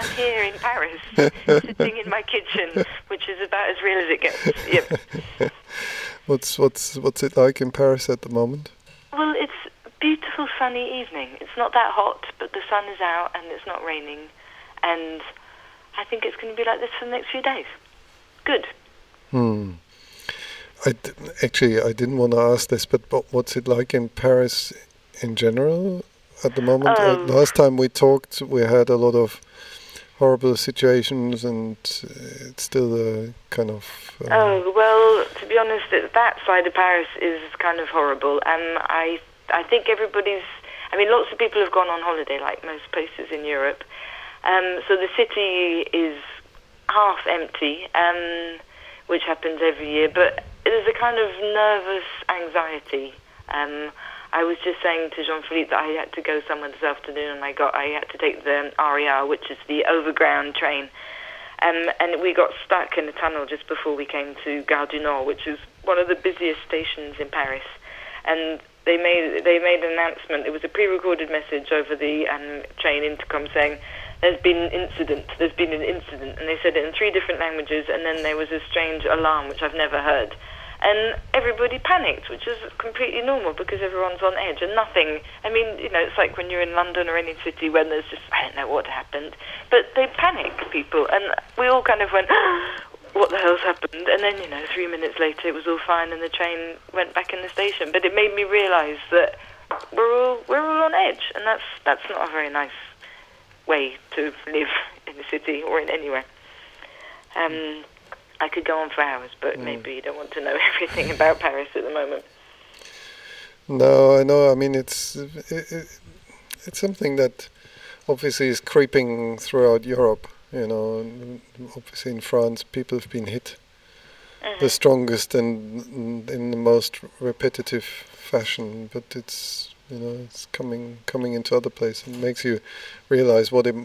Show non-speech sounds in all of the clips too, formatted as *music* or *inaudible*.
I'm here in Paris, *laughs* sitting in my kitchen, which is about as real as it gets. Yep. *laughs* what's what's what's it like in Paris at the moment? Well, it's a beautiful sunny evening. It's not that hot, but the sun is out and it's not raining, and I think it's going to be like this for the next few days. Good. Hmm. I d- actually I didn't want to ask this, but, but what's it like in Paris in general at the moment? Uh, Um, last time we talked, we had a lot of horrible situations, and uh, it's still a kind of. Uh, Oh well, to be honest, that side of Paris is kind of horrible, and I I think everybody's. I mean, lots of people have gone on holiday, like most places in Europe. Um, so the city is half empty, um, which happens every year. But there's a kind of nervous anxiety. Um, I was just saying to Jean-Philippe that I had to go somewhere this afternoon, and I got I had to take the RER, which is the overground train. Um, and we got stuck in a tunnel just before we came to Gare du Nord, which is one of the busiest stations in Paris. And they made they made an announcement. It was a pre-recorded message over the um, train intercom saying, "There's been an incident. There's been an incident." And they said it in three different languages. And then there was a strange alarm which I've never heard. And everybody panicked, which is completely normal because everyone's on edge and nothing. I mean, you know, it's like when you're in London or any city when there's just I don't know what happened, but they panic people, and we all kind of went, *gasps* "What the hell's happened?" And then you know, three minutes later, it was all fine, and the train went back in the station. But it made me realise that we're all we're all on edge, and that's that's not a very nice way to live in a city or in anywhere. Um, I could go on for hours, but hmm. maybe you don't want to know *laughs* everything about Paris at the moment. No, I know. I mean, it's it, it, it's something that obviously is creeping throughout Europe. You know, obviously in France, people have been hit the uh-huh. strongest and in the most repetitive fashion. But it's you know it's coming coming into other places. It makes you realize what it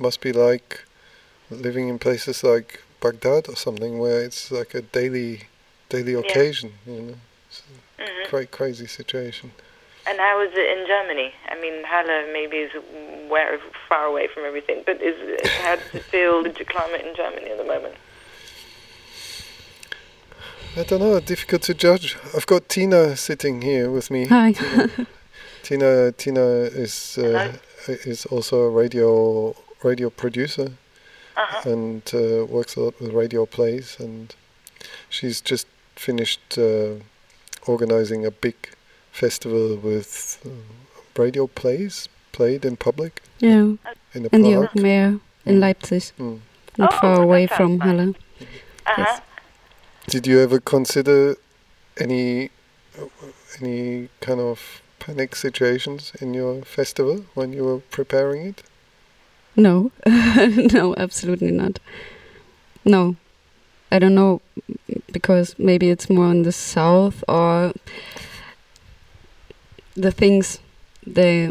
must be like living in places like Baghdad or something, where it's like a daily daily occasion. You know, it's a Mhm. quite crazy situation. And how is it in Germany? I mean, Halle maybe is where far away from everything, but is how does it feel the *laughs* climate in Germany at the moment? I don't know. Difficult to judge. I've got Tina sitting here with me. Hi. Tina Tina is uh, is also a radio radio producer Uh-huh. and uh, works a lot with radio plays. And she's just finished uh, organizing a big festival with uh, radio plays played in public yeah, in a in the park. open air in Leipzig, Mm. not Oh, far away from nice. Halle. Uh-huh. Yes. Did you ever consider any any kind of panic situations in your festival when you were preparing it? No, *laughs* no, absolutely not. No, I don't know because maybe it's more in the south or the things they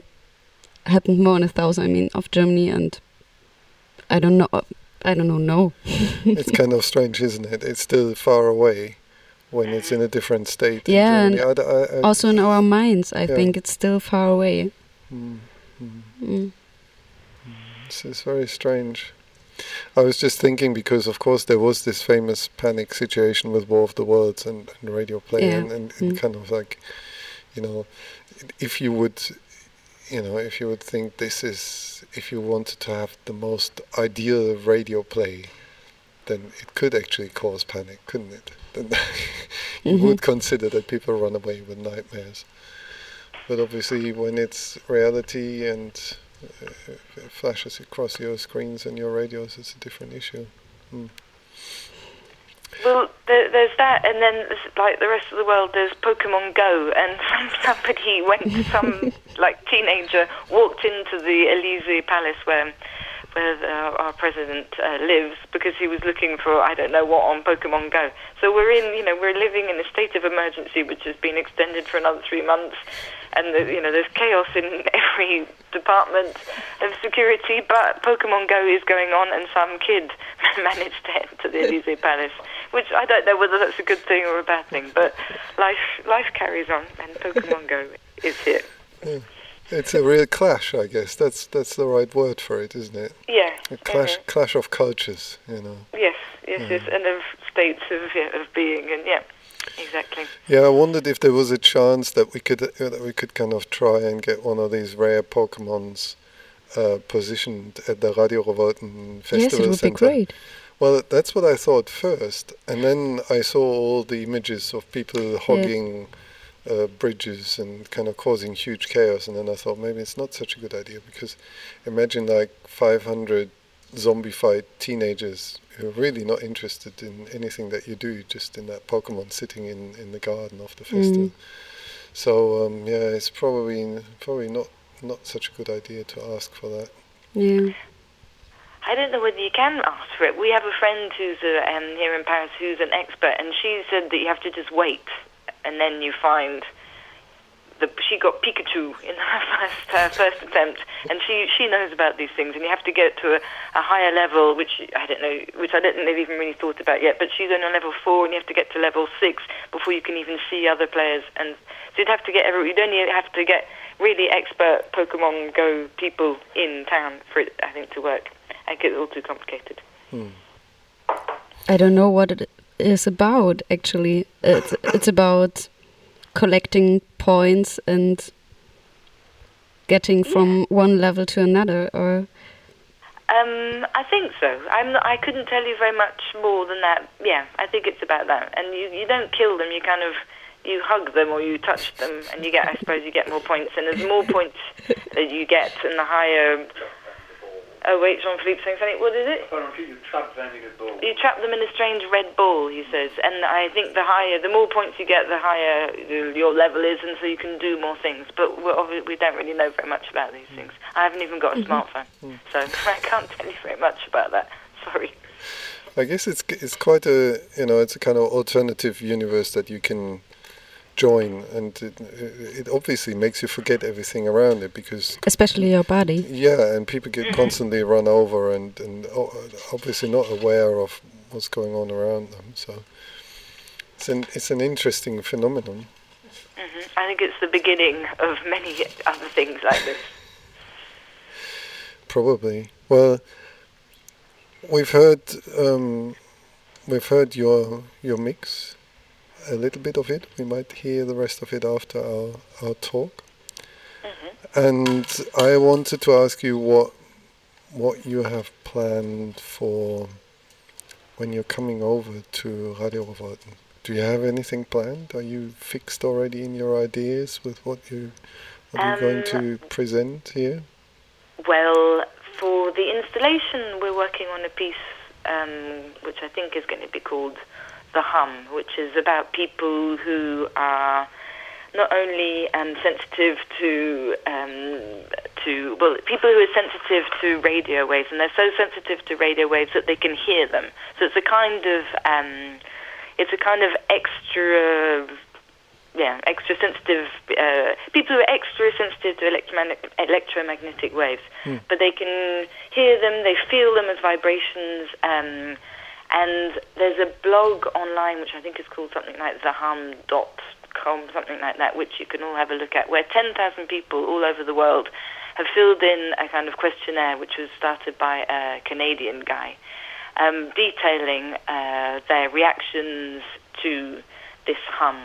happened more in the south. I mean, of Germany, and I don't know. I don't know. No, *laughs* it's kind of strange, isn't it? It's still far away when it's in a different state. Yeah, and. I I- I- also in our minds, I Yeah. think it's still far away. Mm, mm. Mm. It's, very strange. I was just thinking because, of course, there was this famous panic situation with War of the Worlds and, and radio play, Yeah. and, and, and Mm. kind of like, you know, if you would, you know, if you would think this is, if you wanted to have the most ideal radio play, then it could actually cause panic, couldn't it? *laughs* Then you Mhm. would consider that people run away with nightmares. But obviously, when it's reality and flashes across your screens and your radios, it's a different issue. Mm. Well, there, there's that, and then like the rest of the world, there's Pokemon Go, and *laughs* somebody went, some *laughs* like teenager walked into the Elysee Palace where where the, our president uh, lives because he was looking for I don't know what on Pokemon Go. So we're in, you know, we're living in a state of emergency which has been extended for another three months, and the, you know there's chaos in *laughs* every department of security. But Pokemon Go is going on, and some kid *laughs* managed to enter the *laughs* Elysee Palace, which I don't know whether that's a good thing or a bad thing. But life life carries on, and Pokemon Go is here. It's a real clash, I guess. That's that's the right word for it, isn't it? Yeah. A clash mhm. clash of cultures, you know. Yes, yes, Mm. yes, and of states of yeah, of being, and yeah, exactly. Yeah, I wondered if there was a chance that we could uh, that we could kind of try and get one of these rare Pokemons uh, positioned at the Radio Revolten Festival yes, it would Center. be great. Well, that's what I thought first, and then I saw all the images of people hogging uh, bridges and kind of causing huge chaos, and then I thought maybe it's not such a good idea because imagine like 500 zombified teenagers who are really not interested in anything that you do, just in that Pokemon sitting in, in the garden of the festival. So um, yeah, it's probably probably not not such a good idea to ask for that. Yeah. I don't know whether you can ask for it. We have a friend who's uh, um, here in Paris who's an expert, and she said that you have to just wait, and then you find. The, she got Pikachu in her *laughs* first her first attempt, and she she knows about these things, and you have to get to a, a higher level, which I don't know, which I don't think they've even really thought about yet. But she's only on level four, and you have to get to level six before you can even see other players, and so you'd have to get every. You'd only have to get really expert Pokemon Go people in town for it, I think, to work. I think it's all too complicated. Hmm. I don't know what it is about actually. It's it's about collecting points and getting from one level to another or Um, I think so. I'm not, I couldn't tell you very much more than that. Yeah, I think it's about that. And you, you don't kill them. You kind of you hug them or you touch them, and you get I suppose you get more points. And as more points that you get, and the higher. Oh wait, Jean Philippe saying something. What is it? You trap them in a ball. You trap them in a strange red ball, he says, and I think the higher, the more points you get, the higher uh, your level is, and so you can do more things. But we're obvi- we don't really know very much about these things. I haven't even got a mm-hmm. smartphone, mm. so *laughs* I can't tell you very much about that. Sorry. I guess it's it's quite a you know it's a kind of alternative universe that you can join, and it, it obviously makes you forget everything around it because especially your body. yeah, and people get constantly run over and and obviously not aware of what's going on around them. So it's an it's an interesting phenomenon. hmm I think it's the beginning of many other things like this. Probably. Well, we've heard um, we've heard your your mix, a little bit of it. We might hear the rest of it after our our talk. And I wanted to ask you what what you have planned for when you're coming over to Radio Revolten. Do you have anything planned? Are you fixed already in your ideas with what you what you're going to present here? Well, for the installation, we're working on a piece um, which I think is going to be called The Hum, which is about people who are not only um, sensitive to um, to well, people who are sensitive to radio waves, and they're so sensitive to radio waves that they can hear them. So it's a kind of um, it's a kind of extra yeah, extra sensitive uh, people who are extra sensitive to electromagnetic, electromagnetic waves, but they can hear them, they feel them as vibrations. Um, and there's a blog online which I think is called something like thehum.com, something like that, which you can all have a look at, where 10,000 people all over the world have filled in a kind of questionnaire which was started by a Canadian guy, um, detailing uh, their reactions to this hum.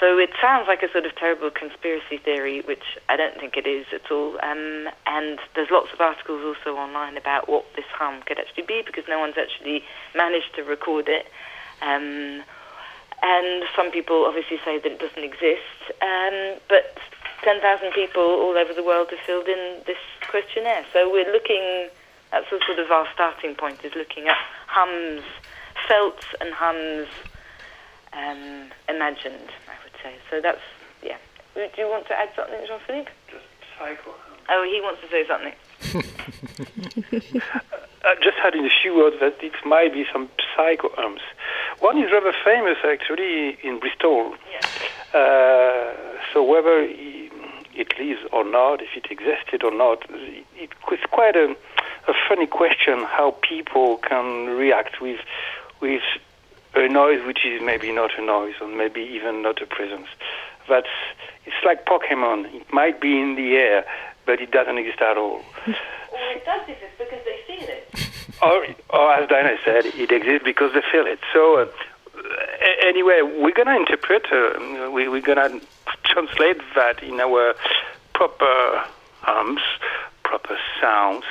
So it sounds like a sort of terrible conspiracy theory, which I don't think it is at all. Um, and there's lots of articles also online about what this hum could actually be, because no one's actually managed to record it. Um, and some people obviously say that it doesn't exist. Um, but 10,000 people all over the world have filled in this questionnaire. So we're looking, that's sort of our starting point, is looking at hums felt and hums um, imagined, say. So that's, yeah. Do you want to add something, Jean-Philippe? Just psycho. Oh, he wants to say something. *laughs* Uh, just adding a few words that it might be some psycho arms. One is rather famous actually in Bristol. Uh, so whether i- it lives or not, if it existed or not, it, it's quite a, a funny question how people can react with with a noise which is maybe not a noise or maybe even not a presence. That's It's like Pokemon. It might be in the air, but it doesn't exist at all. Or it does exist because they feel it. or, *laughs* or as Diana said, it exists because they feel it. So, uh, anyway, we're gonna interpret. Uh, we, we're gonna translate that in our proper hums, proper sounds.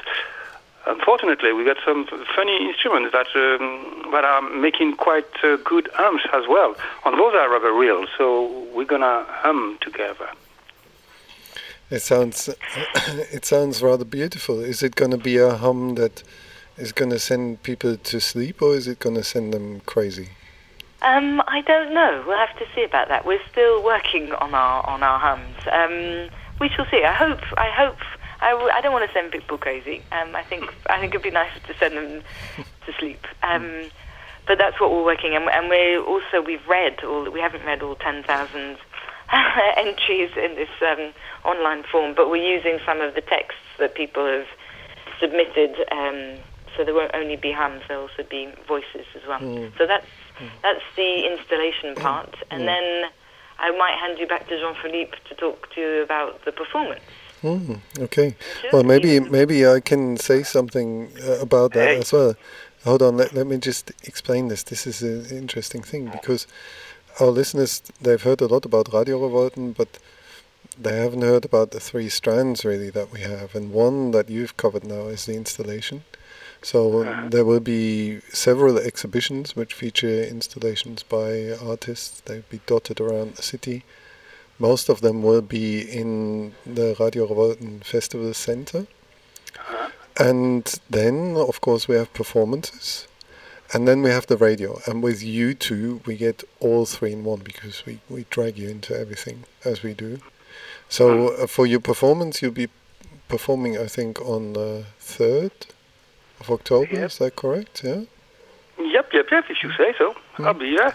Unfortunately, we got some funny instruments that um, that are making quite uh, good hums as well, and those are rather real. So we're gonna hum together. It sounds *coughs* it sounds rather beautiful. Is it going to be a hum that is going to send people to sleep, or is it going to send them crazy? Um, I don't know. We'll have to see about that. We're still working on our on our hums. Um, we shall see. I hope. I hope. I, w- I don't want to send people crazy. Um, I think. I think it'd be nice to send them to sleep. Um, but that's what we're working. And, and we also we've read all. We haven't read all ten thousand *laughs* entries in this um, online form, but we're using some of the texts that people have submitted. Um, so there won't only be hums; there'll also be voices as well. So that's that's the installation part, and then I might hand you back to Jean-Philippe to talk to you about the performance. Mm, okay. Well, maybe maybe I can say something uh, about that Hey. as well. Hold on. Let, let me just explain this. This is an interesting thing because our listeners they've heard a lot about Radio Revolten, but they haven't heard about the three strands really that we have, and one that you've covered now is the installation. So there will be several exhibitions which feature installations by artists. They'll be dotted around the city. Most of them will be in the Radio Revolten Festival Center. And then, of course, we have performances. And then we have the radio. And with you two, we get all three in one because we, we drag you into everything as we do. So uh, for your performance, you'll be performing, I think, on the 3rd of October. Yep. Is that correct? Yeah? Yep, yep, yep, if you say so. I'll be there.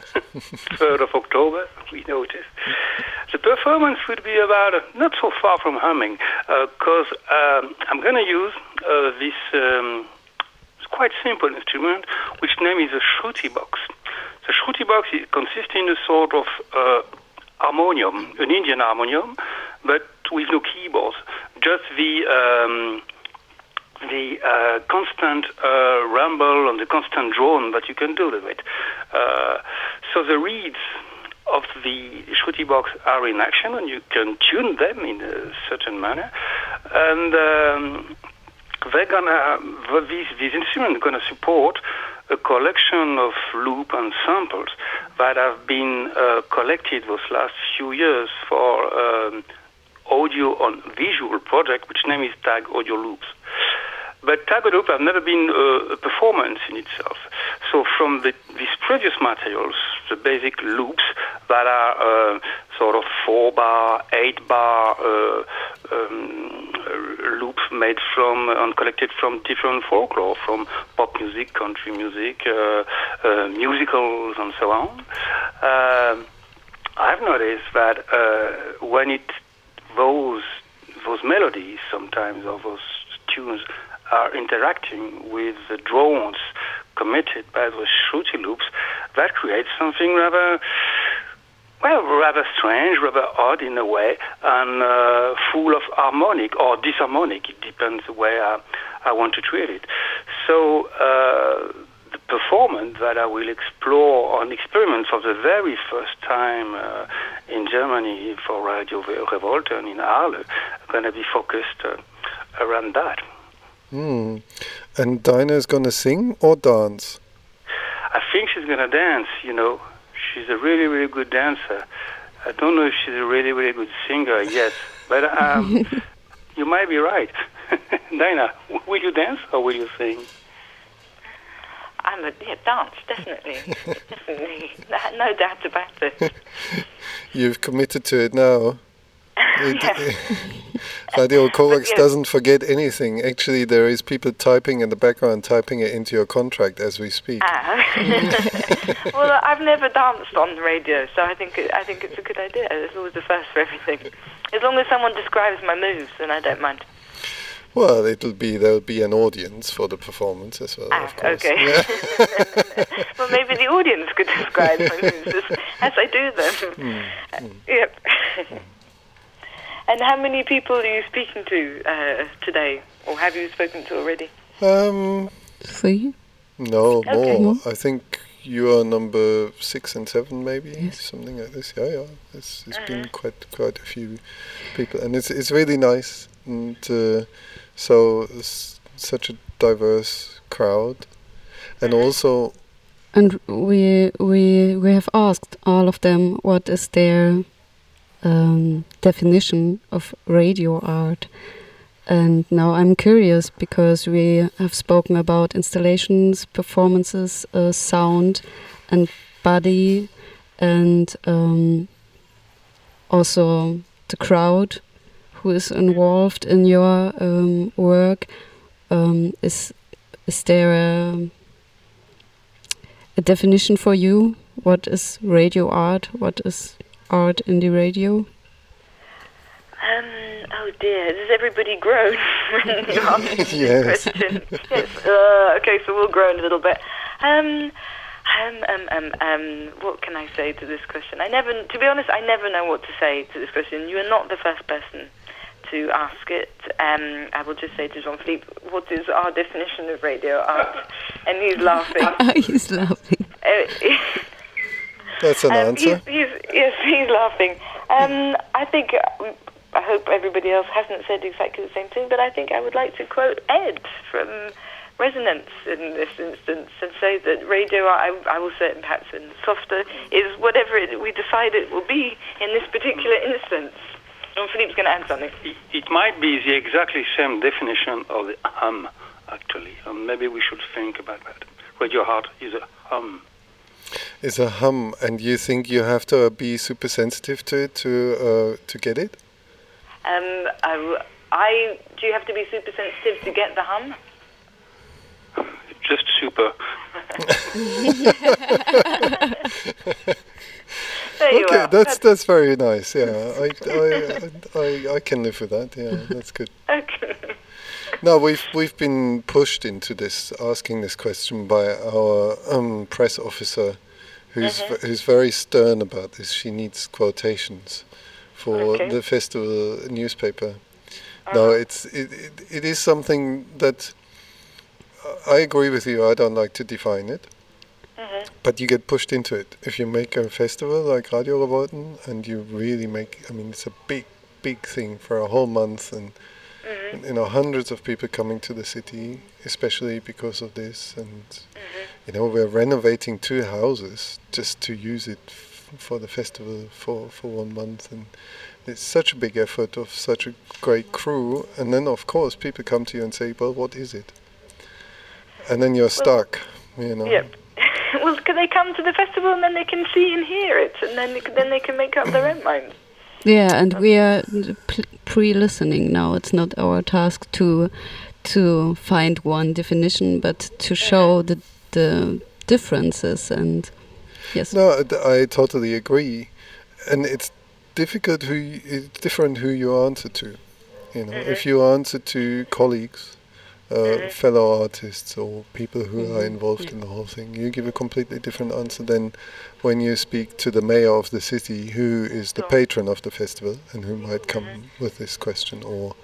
3rd of October, we know noticed. The performance would be about uh, not so far from humming, because um, I'm going to use uh, this um, quite simple instrument, which name is a shruti box. The shruti box is, consists in a sort of uh, harmonium, an Indian harmonium, but with no keyboards, just the um, the uh, constant uh, rumble and the constant drone that you can do with it. Uh, so the reeds of the shruti box are in action, and you can tune them in a certain manner. And um, they're gonna these these instruments are gonna support a collection of loop and samples that have been uh, collected those last few years for um, audio on visual project, which name is Tag Audio Loops. But Tag Loop have never been uh, a performance in itself. So from the, these previous materials, the basic loops that are uh, sort of four bar, eight bar uh, um, loops made from and collected from different folklore, from pop music, country music, uh, uh, musicals, and so on. Um I've noticed that uh, when it those those melodies sometimes or those tunes are interacting with the drones committed by those shruti loops, that creates something rather well, rather strange, rather odd in a way, and uh, full of harmonic or disharmonic. It depends the way I, I want to treat it. So uh, the performance that I will explore and experiment for the very first time uh, in Germany for Radio Revolten in Halle are going to be focused uh, around that. Hmm. And Dinah is going to sing or dance? I think she's going to dance, you know. She's a really, really good dancer. I don't know if she's a really, really good singer yet, *laughs* but um, you might be right. *laughs* Dinah, will you dance or will you sing? I'm a yeah, dance definitely, *laughs* definitely, no doubt about it. You've committed to it now. It, Yes. Radio Corax yes. doesn't forget anything. Actually, there is people typing in the background, typing it into your contract as we speak. Ah. *laughs* well, I've never danced on the radio, so I think it, I think it's a good idea. It's always the first for everything. As long as someone describes my moves, then I don't mind. Well, it'll be there'll be an audience for the performance as well, Ah, of course. okay. Yeah. *laughs* well, maybe the audience could describe my moves as, as I do them. Hmm, Uh, yep. *laughs* And how many people are you speaking to uh, today, or have you spoken to already? Um, Three? no, Okay. more. I think you are number six and seven, maybe Yes. something like this. Yeah, yeah. It's, it's been quite quite a few people, and it's it's really nice, and uh, so it's such a diverse crowd, and also And we we we have asked all of them what is their um, definition of radio art. And now I'm curious because we have spoken about installations, performances, uh, sound, and body, and um, also the crowd who is involved in your um, work. Um, is is there a a definition for you? What is radio art? What is art in the radio? Um, oh dear, does everybody groan *laughs* when *laughs* you ask this Yes. question? Yes. Uh, okay, so we'll groan a little bit. Um, um, um, um, um, what can I say to this question? I never, to be honest, I never know what to say to this question. You are not the first person to ask it. Um, I will just say to Jean-Philippe, what is our definition of radio art? And he's laughing. *laughs* He's laughing. Uh, that's an um, answer. He's, he's, yes, he's laughing. Um, I think, uh, I hope everybody else hasn't said exactly the same thing, but I think I would like to quote Ed from Resonance in this instance and say that radio, I, I will say it perhaps in softer, is whatever it, we decide it will be in this particular instance. Jean Philippe's going to add something. It, it might be the exactly same definition of the hum, actually, and maybe we should think about that. Radio art is a hum. It's a hum, and you think you have to be super sensitive to it to uh, to get it? Um, I, I, do you have to be super sensitive to get the hum? Just super. *laughs* There you okay, are. that's that's very nice. Yeah, I, I, I, I can live with that. Yeah, that's good. Okay. No, we've we've been pushed into this, asking this question by our um, press officer, who's Mm-hmm. v- who's very stern about this. She needs quotations for Okay. the festival newspaper. No, Uh-huh. it's it, it, it is something that I agree with you. I don't like to define it, Mhm. but you get pushed into it if you make a festival like Radio Revolten, and you really make. I mean, it's a big, big thing for a whole month, and Mhm. you know hundreds of people coming to the city, especially because of this, and Mm-hmm. you know we're renovating two houses just to use it for the festival for for one month, and it's such a big effort of such a great crew, and then of course people come to you and say, well, what is it? And then you're stuck, you know. Yep. *laughs* well, can they come to the festival and then they can see and hear it, and then they, can- then they can make up their own minds. Yeah, and we are pre-listening now. It's not our task to to find one definition, but to mm-hmm. show the the differences and yes. No, I totally agree, and it's difficult who y- it's different who you answer to. You know, if you answer to colleagues, uh, fellow artists, or people who are involved in the whole thing, you give a completely different answer than when you speak to the mayor of the city, who is the patron of the festival and who might come with this question, or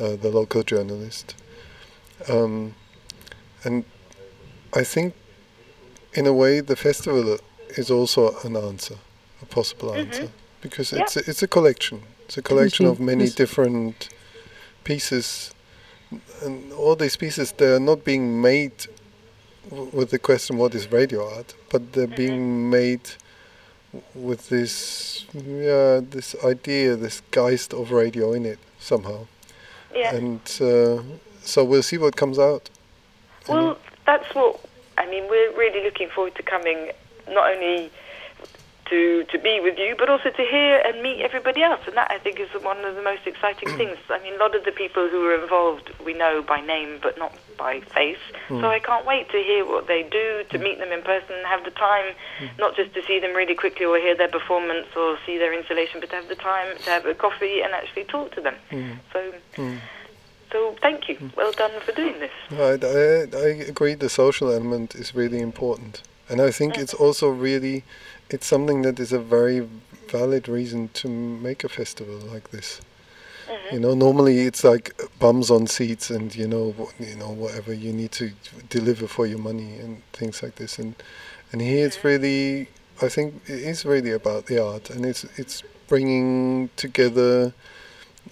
uh, the local journalist. Um, and I think, in a way, the festival is also an answer, a possible mm-hmm. answer, because Yeah. it's a, it's a collection. It's a collection mm-hmm. of many Yes. different pieces, and all these pieces they are not being made w- with the question what is radio art, but they're mm-hmm. being made with this yeah this idea, this geist of radio in it somehow, Yeah. and uh, so we'll see what comes out. Well, that's what I mean. We're really looking forward to coming, not only to to be with you, but also to hear and meet everybody else. And that I think is one of the most exciting mm. things. I mean, a lot of the people who are involved we know by name, but not by face. Mm. So I can't wait to hear what they do, to meet them in person, have the time, mm. not just to see them really quickly or hear their performance or see their installation, but to have the time to have a coffee and actually talk to them. So. So thank you. Well done for doing this. I, I, I agree. The social element is really important, and I think it's also really, it's something that is a very valid reason to make a festival like this. You mm-hmm. know, normally it's like bums on seats, and you know, you know, whatever you need to deliver for your money and things like this. And and here it's mm-hmm. really, I think, it is really about the art, and it's it's bringing together.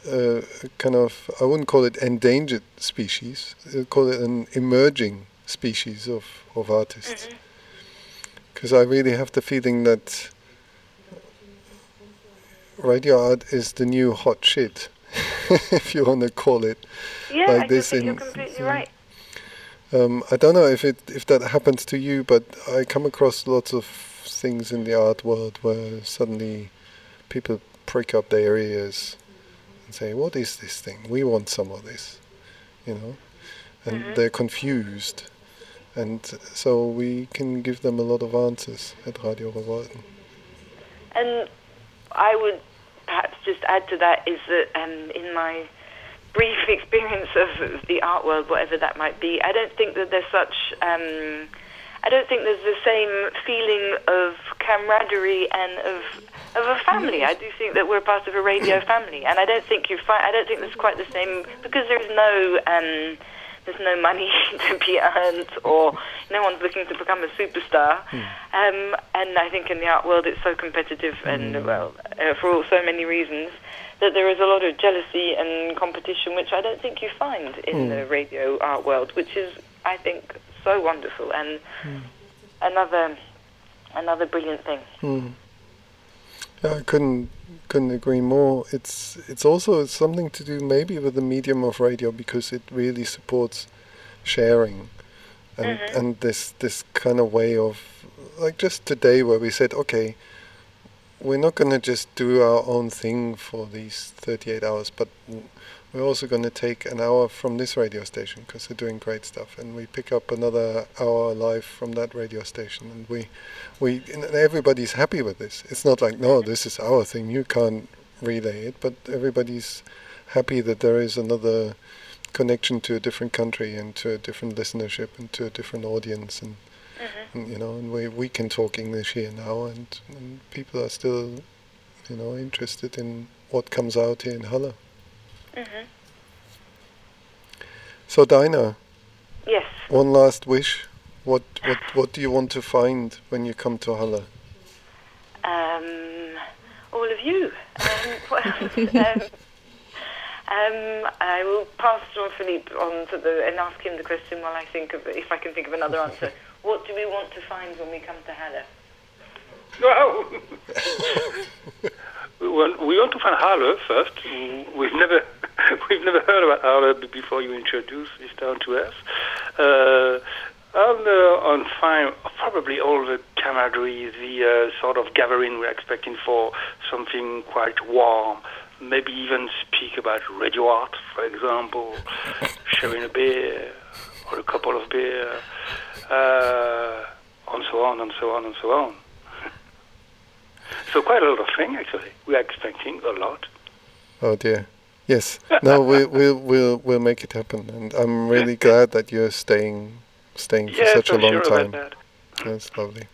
Uh, a kind of, I wouldn't call it endangered species. I'd call it an emerging species of of artists. Mm-hmm. Because I really have the feeling that radio art is the new hot shit, *laughs* if you want to call it. Yeah, Like I this think in- you're completely right. Um, I don't know if it if that happens to you, but I come across lots of things in the art world where suddenly people prick up their ears and say, "What is this thing? We want some of this," you know, and they're confused, and so we can give them a lot of answers at Radio Revolten. And I would perhaps just add to that is that um, in my brief *laughs* experience of the art world, whatever that might be, I don't think that there's such. Um, I don't think there's the same feeling of camaraderie and of of a family. I do think that we're part of a radio *clears throat* family, and I don't think you find. I don't think there's quite the same because there's no. Um, there's no money *laughs* to be earned, or no one's looking to become a superstar. Hmm. Um, and I think in the art world, it's so competitive, and hmm. well, uh, for all, so many reasons, that there is a lot of jealousy and competition, which I don't think you find in hmm. the radio art world, which is, I think, so wonderful and another another brilliant thing. Yeah, I couldn't couldn't agree more. It's it's also something to do maybe with the medium of radio because it really supports sharing, and mm-hmm. and this this kind of way of like just today where we said okay, we're not going to just do our own thing for these 38 hours, but we're also going to take an hour from this radio station because they're doing great stuff, and we pick up another hour live from that radio station, and we we and everybody's happy with this. It's not like no, this is our thing. You can't relay it, but everybody's happy that there is another connection to a different country and to a different listenership and to a different audience and, mm-hmm. and you know and we we can talk English here now and, and people are still you know interested in what comes out here in Halle. So Dinah, Yes. one last wish. What what what do you want to find when you come to Halle? Um, all of you. Um, *laughs* well, um, um, I will pass Jean-Philippe on to the and ask him the question while I think of if I can think of another *laughs* answer. What do we want to find when we come to Halle? Well, *laughs* we want, we want to find Halle first. We've never *laughs* we've never heard about Halle b- before you introduced this town to us. Uh, uh, on find probably all the camaraderie, the uh, sort of gathering we're expecting for something quite warm. Maybe even speak about radio art, for example, *laughs* sharing a beer or a couple of beer, uh, and so on and so on and so on. *laughs* So quite a lot of things actually. We are expecting a lot. Oh dear. Yes. No, we we'll we'll we'll make it happen, and I'm really glad that you're staying staying for Yes, such a I'm long sure time. That's lovely.